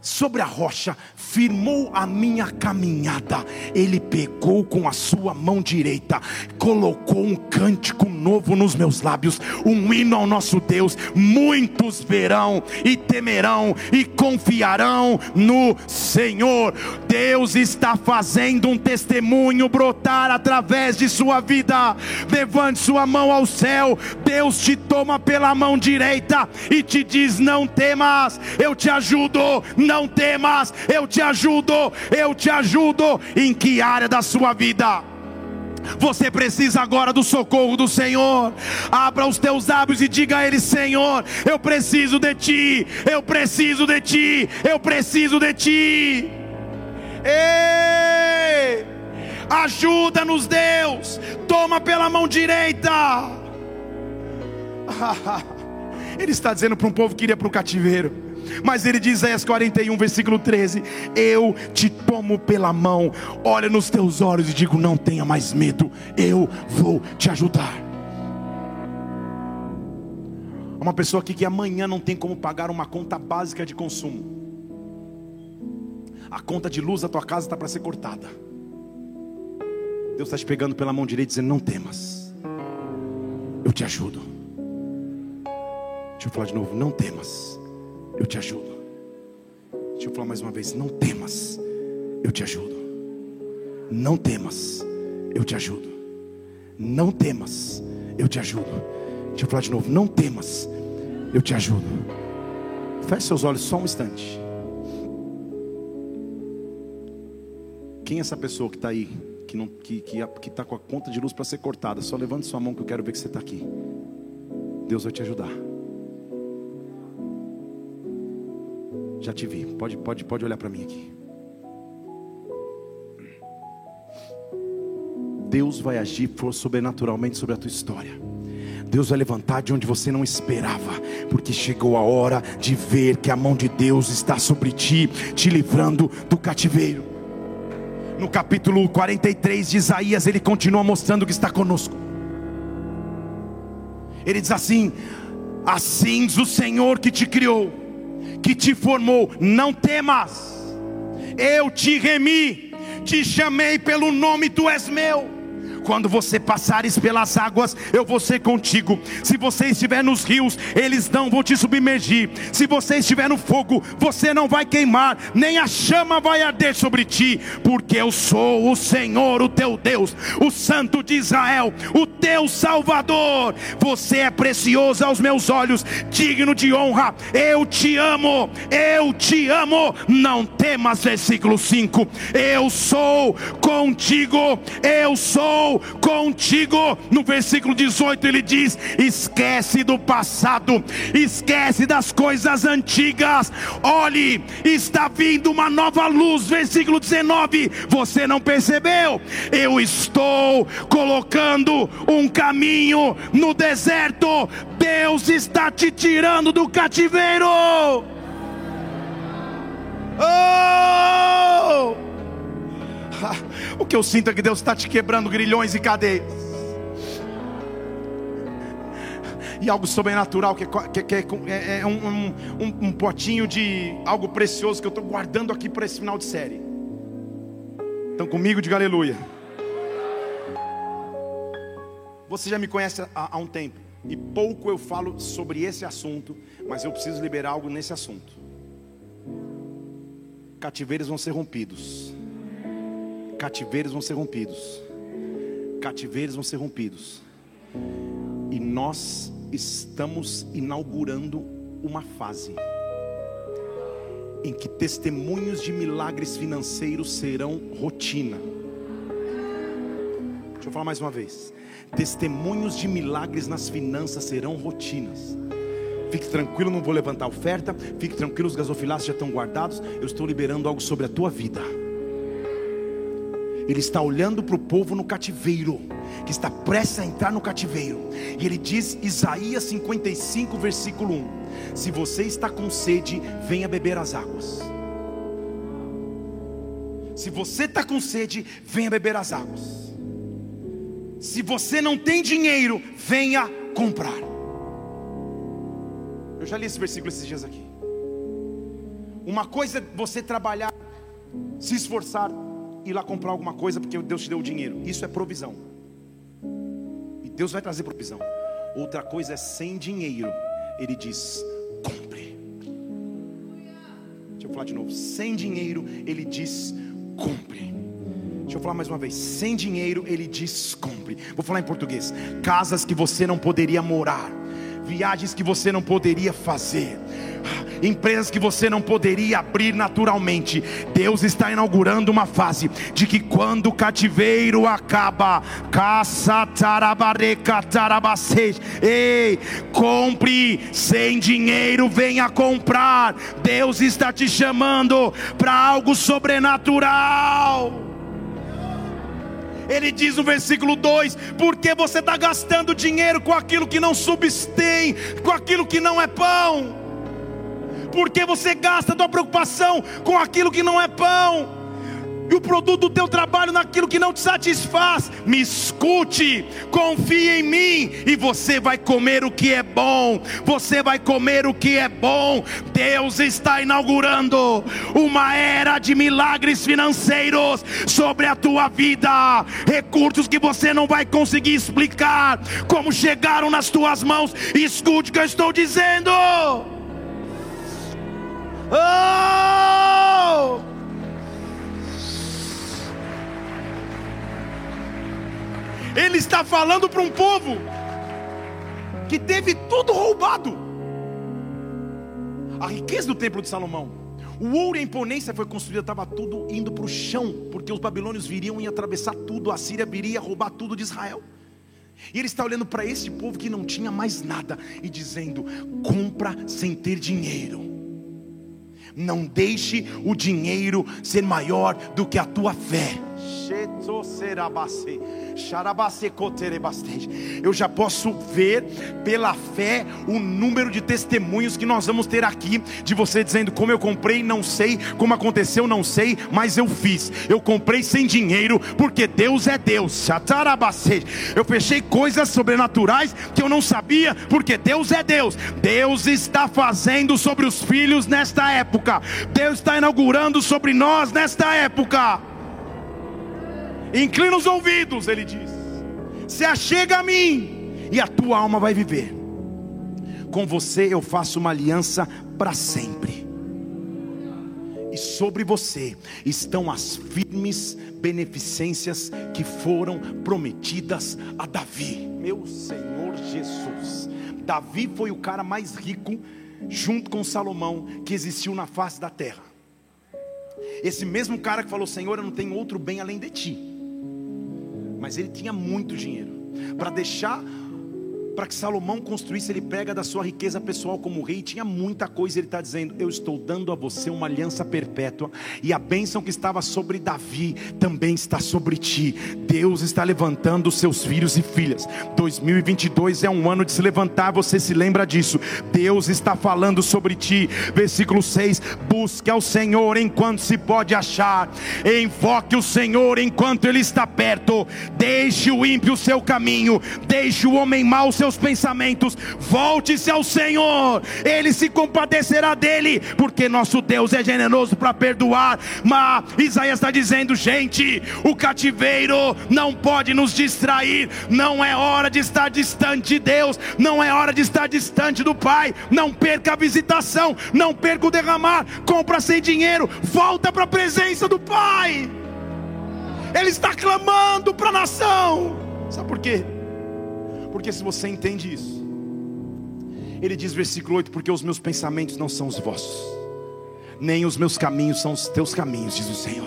sobre a rocha, firmou a minha caminhada. Ele pegou com a sua mão direita, colocou um cântico novo nos meus lábios, um hino ao nosso Deus. Muitos verão e temerão e confiarão no Senhor. Deus está fazendo um testemunho brotar através de sua vida. Levante sua mão ao céu. Deus te toma pela mão direita e te diz: Não temas, eu te ajudo não temas, eu te ajudo, eu te ajudo. Em que área da sua vida? Você precisa agora do socorro do Senhor. Abra os teus lábios e diga a Ele: Senhor, eu preciso de Ti, eu preciso de Ti, eu preciso de Ti. Ei! Ajuda-nos, Deus. Toma pela mão direita. Ele está dizendo para um povo que iria para o cativeiro. Mas ele diz, Isaías 41, versículo 13: Eu te tomo pela mão, olha nos teus olhos e digo: Não tenha mais medo, eu vou te ajudar. Uma pessoa aqui que amanhã não tem como pagar uma conta básica de consumo. A conta de luz da tua casa está para ser cortada. Deus está te pegando pela mão direita dizendo: Não temas, eu te ajudo. Deixa eu falar de novo: Não temas, eu te ajudo. Deixa eu falar mais uma vez: não temas, eu te ajudo. Não temas, eu te ajudo. Não temas, eu te ajudo. Deixa eu falar de novo: não temas, eu te ajudo. Feche seus olhos só um instante. Quem é essa pessoa que está aí, que está que, que, que tá com a conta de luz para ser cortada? Só levante sua mão que eu quero ver que você está aqui. Deus vai te ajudar. Já te vi. Pode, pode, pode olhar para mim aqui. Deus vai agir sobrenaturalmente sobre a tua história. Deus vai levantar de onde você não esperava, porque chegou a hora de ver que a mão de Deus está sobre ti, te livrando do cativeiro. No capítulo 43 de Isaías, ele continua mostrando que está conosco. Ele diz assim: Assim diz o Senhor que te criou que te formou, não temas, eu te remi, te chamei pelo nome, tu és meu. Quando você passares pelas águas, eu vou ser contigo. Se você estiver nos rios, eles não vão te submergir. Se você estiver no fogo, você não vai queimar, nem a chama vai arder sobre ti, porque eu sou o Senhor, o teu Deus, o Santo de Israel, o teu Salvador. Você é precioso aos meus olhos, digno de honra. Eu te amo, eu te amo. Não temas, versículo 5. Eu sou contigo, eu sou contigo. No versículo 18 ele diz: esquece do passado, esquece das coisas antigas. Olhe, está vindo uma nova luz. Versículo 19: você não percebeu? Eu estou colocando um caminho no deserto. Deus está te tirando do cativeiro. Oh! O que eu sinto é que Deus está te quebrando grilhões e cadeias. E algo sobrenatural, que, que, que é, é um, um, um, potinho de algo precioso que eu estou guardando aqui para esse final de série. Estão comigo? Diga aleluia. Você já me conhece há, há um tempo. E pouco eu falo sobre esse assunto, mas eu preciso liberar algo nesse assunto. Cativeiros vão ser rompidos cativeiros vão ser rompidos. Cativeiros vão ser rompidos. E nós estamos inaugurando uma fase em que testemunhos de milagres financeiros serão rotina. Deixa eu falar mais uma vez. Testemunhos de milagres nas finanças serão rotinas. Fique tranquilo, não vou levantar oferta. Fique tranquilo, os gasofilados já estão guardados. Eu estou liberando algo sobre a tua vida. Ele está olhando para o povo no cativeiro, que está prestes a entrar no cativeiro. E ele diz, Isaías 55, versículo 1: Se você está com sede, venha beber as águas. Se você está com sede, venha beber as águas. Se você não tem dinheiro, venha comprar. Eu já li esse versículo esses dias aqui. Uma coisa é você trabalhar, se esforçar, ir lá comprar alguma coisa porque Deus te deu o dinheiro. Isso é provisão. E Deus vai trazer provisão. Outra coisa é sem dinheiro. Ele diz: compre. Deixa eu falar de novo. Sem dinheiro, ele diz: compre. Deixa eu falar mais uma vez. Sem dinheiro, ele diz: compre. Vou falar em português. Casas que você não poderia morar, viagens que você não poderia fazer empresas que você não poderia abrir naturalmente. Deus está inaugurando uma fase de que quando o cativeiro acaba, caça tarabareca tarabacês, ei, compre sem dinheiro, venha comprar. Deus está te chamando para algo sobrenatural. Ele diz no versículo 2: porque você está gastando dinheiro com aquilo que não substem, com aquilo que não é pão porque você gasta tua preocupação com aquilo que não é pão. E o produto do teu trabalho naquilo que não te satisfaz, me escute, confie em mim, e você vai comer o que é bom. Você vai comer o que é bom. Deus está inaugurando uma era de milagres financeiros sobre a tua vida. Recursos que você não vai conseguir explicar como chegaram nas tuas mãos. Escute o que eu estou dizendo. Oh! Ele está falando para um povo que teve tudo roubado. A riqueza do templo de Salomão, o ouro e a imponência foi construída, estava tudo indo para o chão, porque os babilônios viriam e atravessar tudo, a Síria viria roubar tudo de Israel. E ele está olhando para esse povo que não tinha mais nada e dizendo: compra sem ter dinheiro. Não deixe o dinheiro ser maior do que a tua fé. Eu já posso ver pela fé o número de testemunhos que nós vamos ter aqui de você dizendo como eu comprei, não sei, como aconteceu, não sei, mas eu fiz. Eu comprei sem dinheiro porque Deus é Deus. Eu fechei coisas sobrenaturais que eu não sabia porque Deus é Deus. Deus está fazendo sobre os filhos nesta época. Deus está inaugurando sobre nós nesta época. Inclina os ouvidos, ele diz. Se achega a mim, e a tua alma vai viver. Com você eu faço uma aliança para sempre. E sobre você estão as firmes beneficências que foram prometidas a Davi. Meu Senhor Jesus. Davi foi o cara mais rico, junto com Salomão, que existiu na face da terra. Esse mesmo cara que falou: Senhor, eu não tenho outro bem além de ti mas ele tinha muito dinheiro. Para deixar para que Salomão construísse, ele pega da sua riqueza pessoal como rei, tinha muita coisa, ele está dizendo: Eu estou dando a você uma aliança perpétua, e a bênção que estava sobre Davi também está sobre ti. Deus está levantando seus filhos e filhas. 2022 é um ano de se levantar, você se lembra disso. Deus está falando sobre ti. Versículo 6: Busque ao Senhor enquanto se pode achar, invoque o Senhor enquanto Ele está perto, deixe o ímpio seu caminho, deixe o homem mau seu seus pensamentos, volte-se ao Senhor, Ele se compadecerá dele, porque nosso Deus é generoso para perdoar. Mas Isaías está dizendo, gente, o cativeiro não pode nos distrair, não é hora de estar distante de Deus, não é hora de estar distante do Pai, não perca a visitação, não perca o derramar, compra sem dinheiro, volta para a presença do Pai. Ele está clamando para a nação. Sabe por quê? Porque se você entende isso, ele diz, versículo 8: Porque os meus pensamentos não são os vossos, nem os meus caminhos são os teus caminhos, diz o Senhor.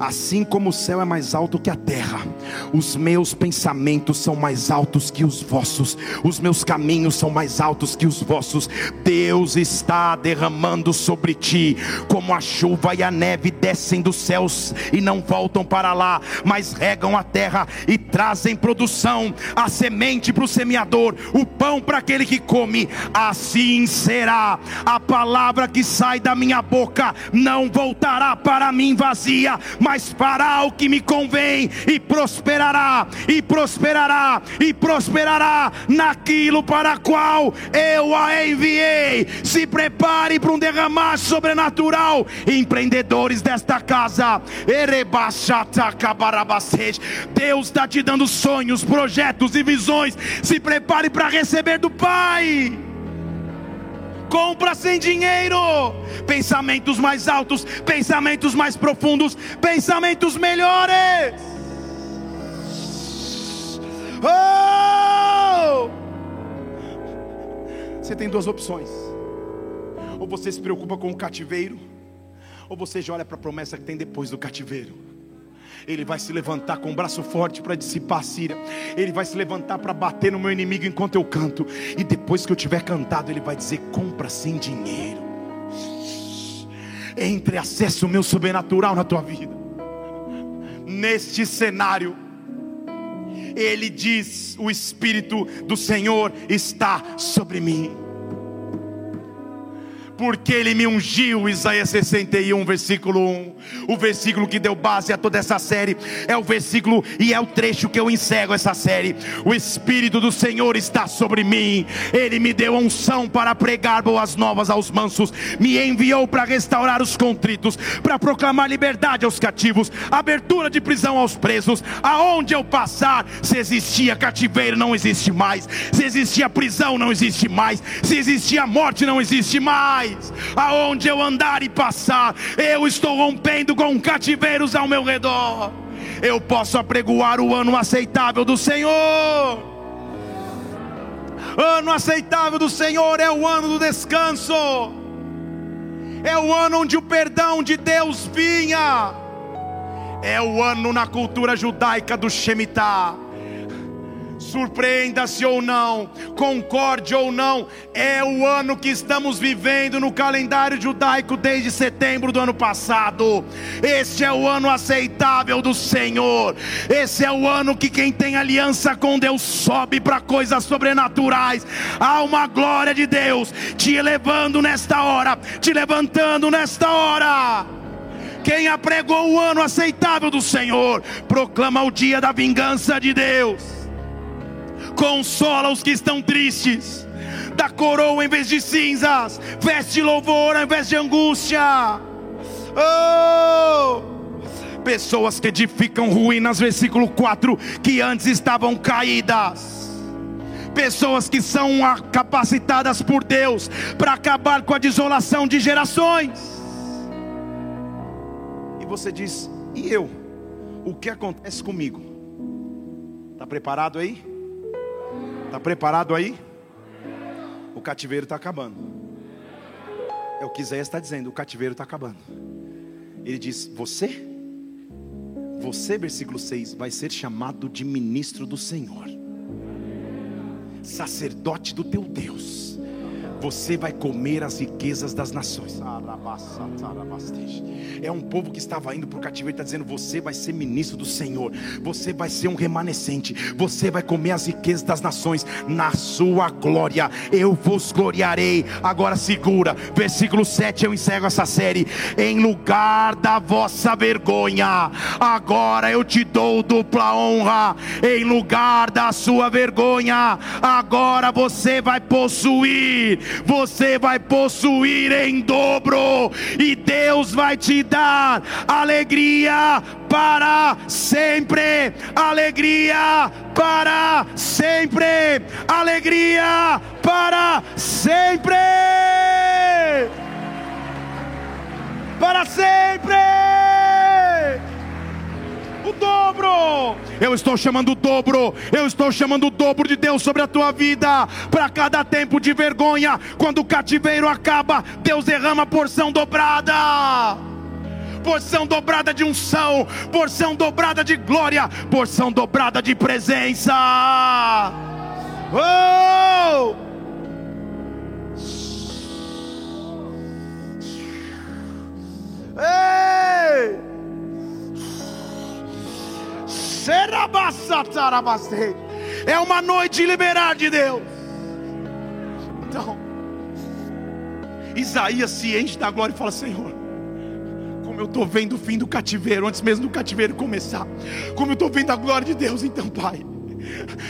Assim como o céu é mais alto que a terra, os meus pensamentos são mais altos que os vossos, os meus caminhos são mais altos que os vossos. Deus está derramando sobre ti, como a chuva e a neve descem dos céus e não voltam para lá, mas regam a terra e trazem produção, a semente para o semeador, o pão para aquele que come. Assim será a palavra que sai da minha boca, não voltará para mim vazia, mas fará o que me convém e prosperará, e prosperará, e prosperará naquilo para qual eu a enviei. Se prepare para um derramar sobrenatural, empreendedores desta casa. Deus está te dando sonhos, projetos e visões. Se prepare para receber do Pai compra sem dinheiro, pensamentos mais altos, pensamentos mais profundos, pensamentos melhores. Oh! Você tem duas opções: ou você se preocupa com o cativeiro, ou você já olha para a promessa que tem depois do cativeiro. Ele vai se levantar com um braço forte para dissipar a Síria. Ele vai se levantar para bater no meu inimigo enquanto eu canto. E depois que eu tiver cantado, ele vai dizer: compra sem dinheiro. Entre acesso meu sobrenatural na tua vida. Neste cenário, ele diz: O Espírito do Senhor está sobre mim porque ele me ungiu, Isaías 61, versículo 1. O versículo que deu base a toda essa série é o versículo e é o trecho que eu encerro essa série. O Espírito do Senhor está sobre mim, ele me deu unção para pregar boas novas aos mansos, me enviou para restaurar os contritos, para proclamar liberdade aos cativos, abertura de prisão aos presos. Aonde eu passar, se existia cativeiro, não existe mais, se existia prisão, não existe mais, se existia morte, não existe mais. Aonde eu andar e passar, eu estou rompendo com cativeiros ao meu redor. Eu posso apregoar o ano aceitável do Senhor. Ano aceitável do Senhor é o ano do descanso, é o ano onde o perdão de Deus vinha, é o ano na cultura judaica do Shemitah surpreenda-se ou não, concorde ou não, é o ano que estamos vivendo no calendário judaico desde setembro do ano passado. Este é o ano aceitável do Senhor. Esse é o ano que quem tem aliança com Deus sobe para coisas sobrenaturais. Há uma glória de Deus te elevando nesta hora, te levantando nesta hora. Quem apregou o ano aceitável do Senhor, proclama o dia da vingança de Deus consola os que estão tristes, dá coroa em vez de cinzas, veste louvor ao invés de angústia. Oh! Pessoas que edificam ruínas, versículo 4, que antes estavam caídas pessoas que são capacitadas por Deus para acabar com a desolação de gerações. E você diz: e eu? O que acontece comigo? Está preparado aí? Está preparado aí? O cativeiro está acabando. É o que Isaías está dizendo: o cativeiro está acabando. Ele diz: Você, você, versículo 6, vai ser chamado de ministro do Senhor, sacerdote do teu Deus você vai comer as riquezas das nações. É um povo que estava indo para o cativeiro e está dizendo: Você vai ser ministro do Senhor, você vai ser um remanescente, você vai comer as riquezas das nações, na sua glória eu vos gloriarei. Agora segura, versículo 7, eu encerro essa série. Em lugar da vossa vergonha, agora eu te dou dupla honra. Em lugar da sua vergonha, agora você vai possuir você vai possuir em dobro, e Deus vai te dar alegria para sempre, alegria para sempre, alegria para sempre, para sempre o dobro. Eu estou chamando o dobro. Eu estou chamando o dobro de Deus sobre a tua vida. Para cada tempo de vergonha, quando o cativeiro acaba, Deus derrama porção dobrada. Porção dobrada de unção, porção dobrada de glória, porção dobrada de presença. Oh! Ei! É uma noite de liberar de Deus. Então, Isaías se enche da glória e fala: Senhor, como eu estou vendo o fim do cativeiro, antes mesmo do cativeiro começar, como eu estou vendo a glória de Deus, então, Pai,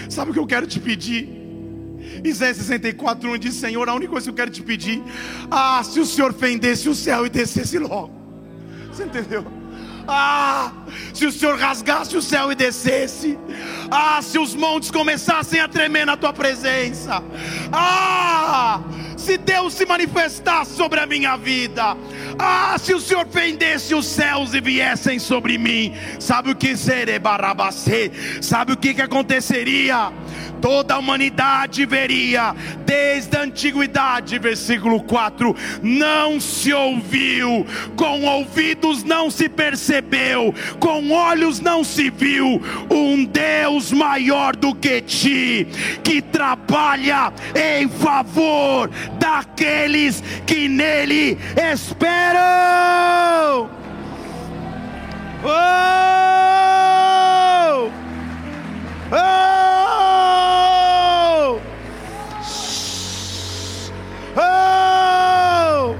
sabe o que eu quero te pedir? Isaías 64, 1 diz: Senhor, a única coisa que eu quero te pedir, ah, se o Senhor fendesse o céu e descesse logo, você entendeu? Ah, se o Senhor rasgasse o céu e descesse. Ah, se os montes começassem a tremer na tua presença. Ah, se Deus se manifestasse sobre a minha vida. Ah, se o Senhor fendesse os céus e viessem sobre mim. Sabe o que Barabacê? Sabe o que, que aconteceria? toda a humanidade veria, desde a antiguidade, versículo 4: não se ouviu, com ouvidos não se percebeu, com olhos não se viu, um Deus maior do que ti, que trabalha em favor daqueles que nele esperam. Oh! Oh! Oh!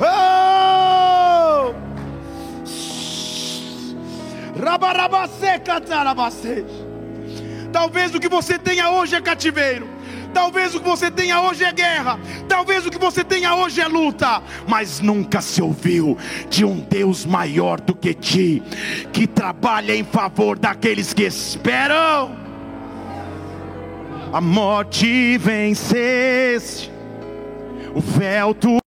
Oh! Talvez o que você tenha hoje é cativeiro. Talvez o que você tenha hoje é guerra. Talvez o que você tenha hoje é luta. Mas nunca se ouviu de um Deus maior do que ti, que trabalha em favor daqueles que esperam. A morte venceste o véu tu